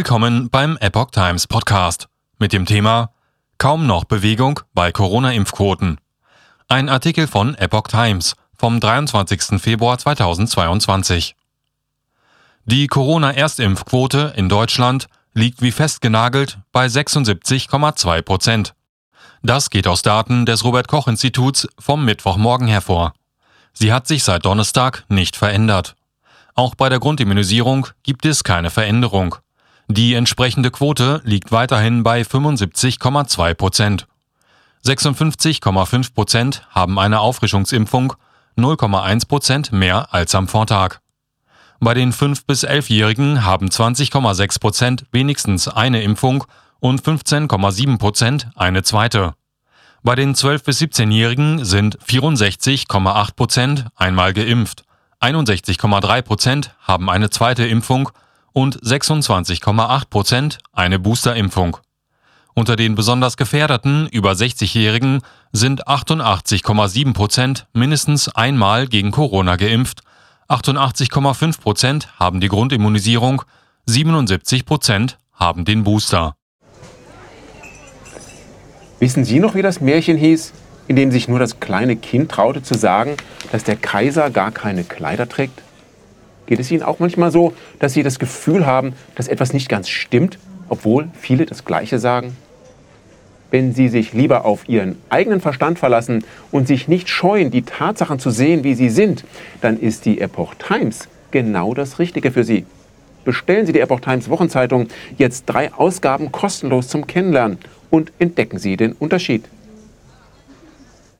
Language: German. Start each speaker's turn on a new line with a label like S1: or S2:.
S1: Willkommen beim Epoch Times Podcast mit dem Thema Kaum noch Bewegung bei Corona-Impfquoten. Ein Artikel von Epoch Times vom 23. Februar 2022. Die Corona-Erstimpfquote in Deutschland liegt wie festgenagelt bei 76,2 Prozent. Das geht aus Daten des Robert Koch Instituts vom Mittwochmorgen hervor. Sie hat sich seit Donnerstag nicht verändert. Auch bei der Grundimmunisierung gibt es keine Veränderung. Die entsprechende Quote liegt weiterhin bei 75,2 Prozent. 56,5 Prozent haben eine Auffrischungsimpfung, 0,1 Prozent mehr als am Vortag. Bei den 5- bis 11-Jährigen haben 20,6 Prozent wenigstens eine Impfung und 15,7 Prozent eine zweite. Bei den 12- bis 17-Jährigen sind 64,8 Prozent einmal geimpft, 61,3 Prozent haben eine zweite Impfung und 26,8 Prozent eine Boosterimpfung. Unter den besonders gefährdeten über 60-Jährigen sind 88,7 Prozent mindestens einmal gegen Corona geimpft, 88,5 Prozent haben die Grundimmunisierung, 77 Prozent haben den Booster.
S2: Wissen Sie noch, wie das Märchen hieß, in dem sich nur das kleine Kind traute zu sagen, dass der Kaiser gar keine Kleider trägt? Geht es Ihnen auch manchmal so, dass Sie das Gefühl haben, dass etwas nicht ganz stimmt, obwohl viele das Gleiche sagen? Wenn Sie sich lieber auf Ihren eigenen Verstand verlassen und sich nicht scheuen, die Tatsachen zu sehen, wie sie sind, dann ist die Epoch Times genau das Richtige für Sie. Bestellen Sie die Epoch Times Wochenzeitung jetzt drei Ausgaben kostenlos zum Kennenlernen und entdecken Sie den Unterschied.